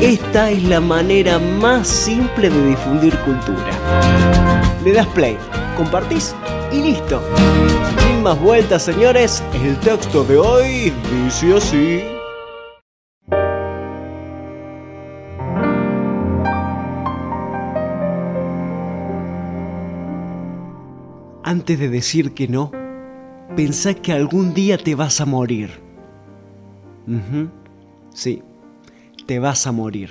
Esta es la manera más simple de difundir cultura. Le das play, compartís y listo. Sin más vueltas, señores, el texto de hoy dice así. Antes de decir que no, pensá que algún día te vas a morir. Ujú, Sí, te vas a morir.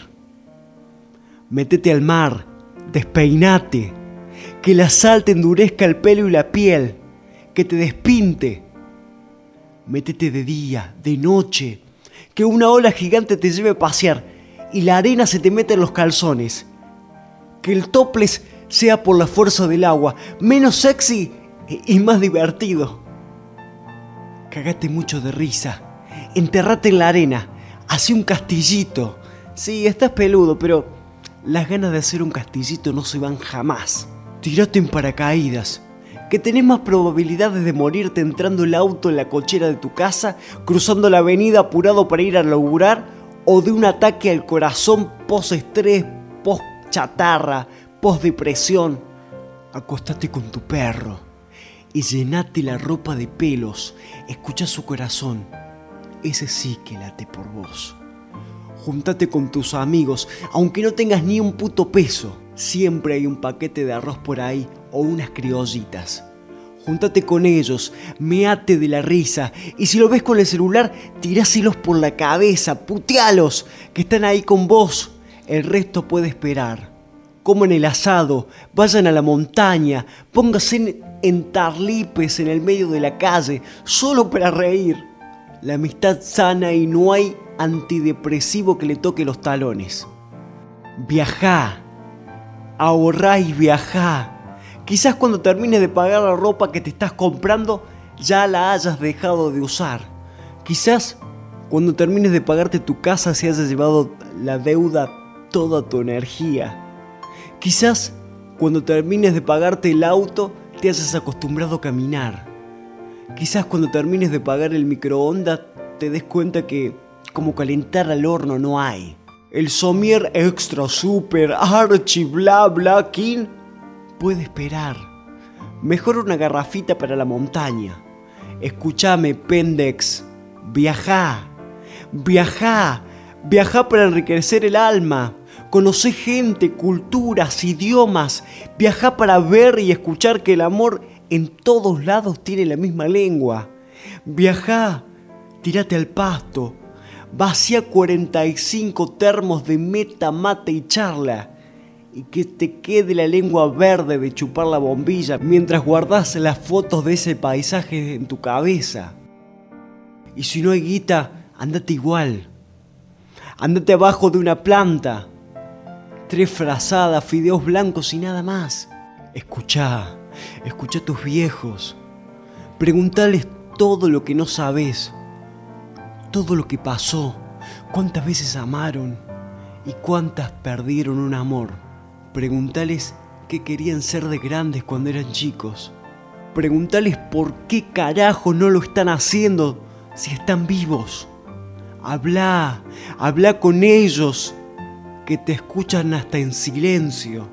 Métete al mar, despeinate, que la sal te endurezca el pelo y la piel, que te despinte. Métete de día, de noche, que una ola gigante te lleve a pasear y la arena se te meta en los calzones. Que el toples sea por la fuerza del agua, menos sexy y más divertido. Cagate mucho de risa, enterrate en la arena, Hacé un castillito. Sí, estás peludo, pero las ganas de hacer un castillito no se van jamás. Tirate en paracaídas, que tenés más probabilidades de morirte entrando el auto en la cochera de tu casa, cruzando la avenida apurado para ir a laburar, o de un ataque al corazón post-estrés, post-chatarra, post-depresión. Acostate con tu perro y llenate la ropa de pelos. Escucha su corazón ese sí que late por vos. Juntate con tus amigos, aunque no tengas ni un puto peso. Siempre hay un paquete de arroz por ahí o unas criollitas. Juntate con ellos, meate de la risa y si lo ves con el celular, tiráselos por la cabeza, putealos, que están ahí con vos. El resto puede esperar. Coman el asado, vayan a la montaña, pónganse en, en tarlipes en el medio de la calle, solo para reír la amistad sana y no hay antidepresivo que le toque los talones. Viajá, ahorrá y viajá. Quizás cuando termines de pagar la ropa que te estás comprando ya la hayas dejado de usar. Quizás cuando termines de pagarte tu casa se haya llevado la deuda toda tu energía. Quizás cuando termines de pagarte el auto te hayas acostumbrado a caminar. Quizás cuando termines de pagar el microondas te des cuenta que como calentar al horno no hay. El somier extra super archi bla bla king puede esperar. Mejor una garrafita para la montaña. Escúchame, pendex. Viajá. Viajá. Viajá para enriquecer el alma. Conoce gente, culturas, idiomas. Viajá para ver y escuchar que el amor en todos lados tiene la misma lengua. Viajá, tírate al pasto, vacía 45 termos de meta, mate y charla. Y que te quede la lengua verde de chupar la bombilla mientras guardas las fotos de ese paisaje en tu cabeza. Y si no hay guita, andate igual. Andate abajo de una planta. Tres frazadas, fideos blancos y nada más. Escuchá, escucha a tus viejos. Preguntales todo lo que no sabes. Todo lo que pasó. Cuántas veces amaron y cuántas perdieron un amor. Preguntales qué querían ser de grandes cuando eran chicos. Preguntales por qué carajo no lo están haciendo si están vivos. Habla, habla con ellos que te escuchan hasta en silencio.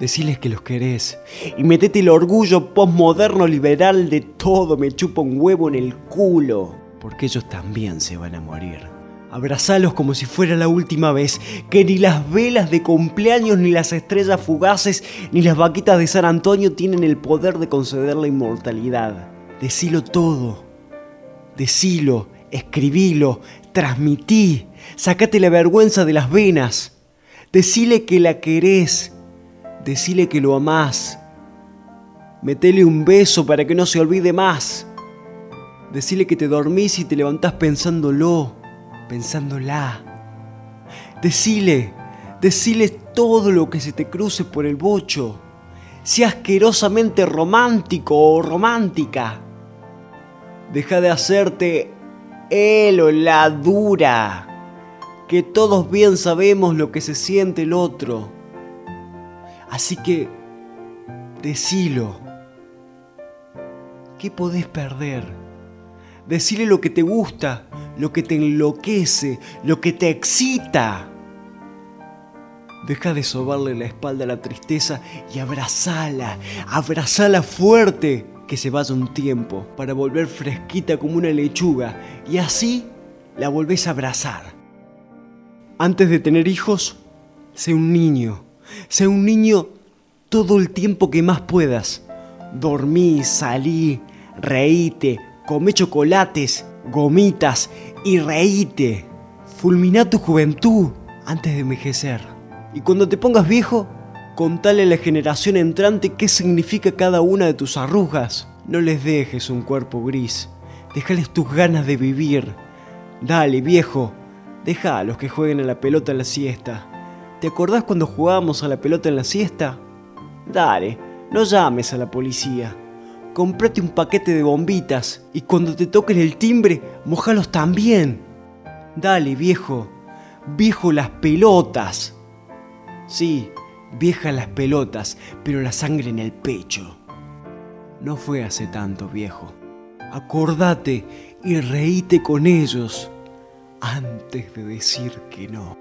Deciles que los querés y metete el orgullo postmoderno liberal de todo me chupa un huevo en el culo, porque ellos también se van a morir. Abrazalos como si fuera la última vez, que ni las velas de cumpleaños, ni las estrellas fugaces, ni las vaquitas de San Antonio tienen el poder de conceder la inmortalidad. Decilo todo. Decilo, escribilo, transmití, sacate la vergüenza de las venas. Decile que la querés, decile que lo amás. Metele un beso para que no se olvide más. Decile que te dormís y te levantás pensándolo pensándola. Decile, decile todo lo que se te cruce por el bocho. Sea asquerosamente romántico o romántica. Deja de hacerte él o la dura. Que todos bien sabemos lo que se siente el otro. Así que, decilo. ¿Qué podés perder? Decile lo que te gusta, lo que te enloquece, lo que te excita. Deja de sobarle la espalda a la tristeza y abrazala, abrazala fuerte, que se vaya un tiempo para volver fresquita como una lechuga y así la volvés a abrazar. Antes de tener hijos, sé un niño, sé un niño todo el tiempo que más puedas. Dormí, salí, reíte, comé chocolates, gomitas y reíte. Fulmina tu juventud antes de envejecer. Y cuando te pongas viejo, contale a la generación entrante qué significa cada una de tus arrugas. No les dejes un cuerpo gris, déjales tus ganas de vivir. Dale, viejo, deja a los que jueguen a la pelota en la siesta. ¿Te acordás cuando jugábamos a la pelota en la siesta? Dale, no llames a la policía comprate un paquete de bombitas y cuando te toquen el timbre, mojalos también. Dale, viejo, viejo las pelotas. Sí, vieja las pelotas, pero la sangre en el pecho. No fue hace tanto, viejo. Acordate y reíte con ellos antes de decir que no.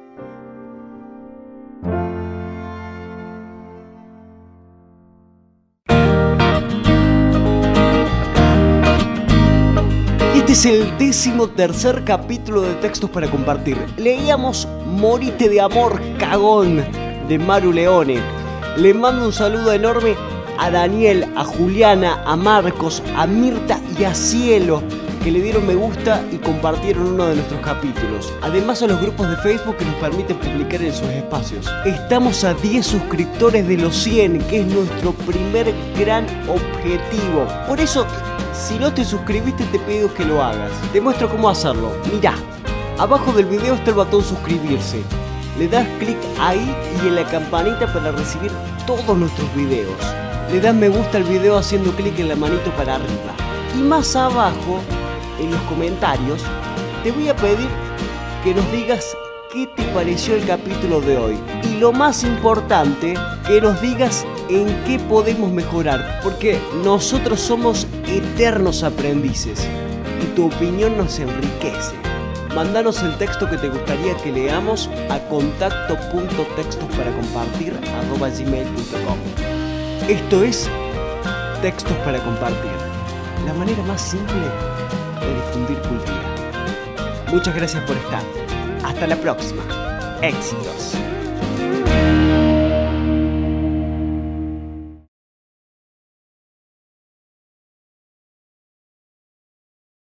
Este es el décimo tercer capítulo de Textos para Compartir. Leíamos Morite de Amor, cagón, de Maru Leone. Le mando un saludo enorme a Daniel, a Juliana, a Marcos, a Mirta y a Cielo que le dieron me gusta y compartieron uno de nuestros capítulos. Además a los grupos de Facebook que nos permiten publicar en sus espacios. Estamos a 10 suscriptores de los 100, que es nuestro primer gran objetivo. Por eso si no te suscribiste te pido que lo hagas. Te muestro cómo hacerlo. Mirá, abajo del video está el botón suscribirse. Le das clic ahí y en la campanita para recibir todos nuestros videos. Le das me gusta al video haciendo clic en la manito para arriba. Y más abajo, en los comentarios, te voy a pedir que nos digas qué te pareció el capítulo de hoy. Y lo más importante, que nos digas en qué podemos mejorar, porque nosotros somos eternos aprendices y tu opinión nos enriquece. Mándanos el texto que te gustaría que leamos a contacto.textos para compartir Esto es Textos para compartir, la manera más simple de difundir cultura. Muchas gracias por estar. Hasta la próxima. Éxitos.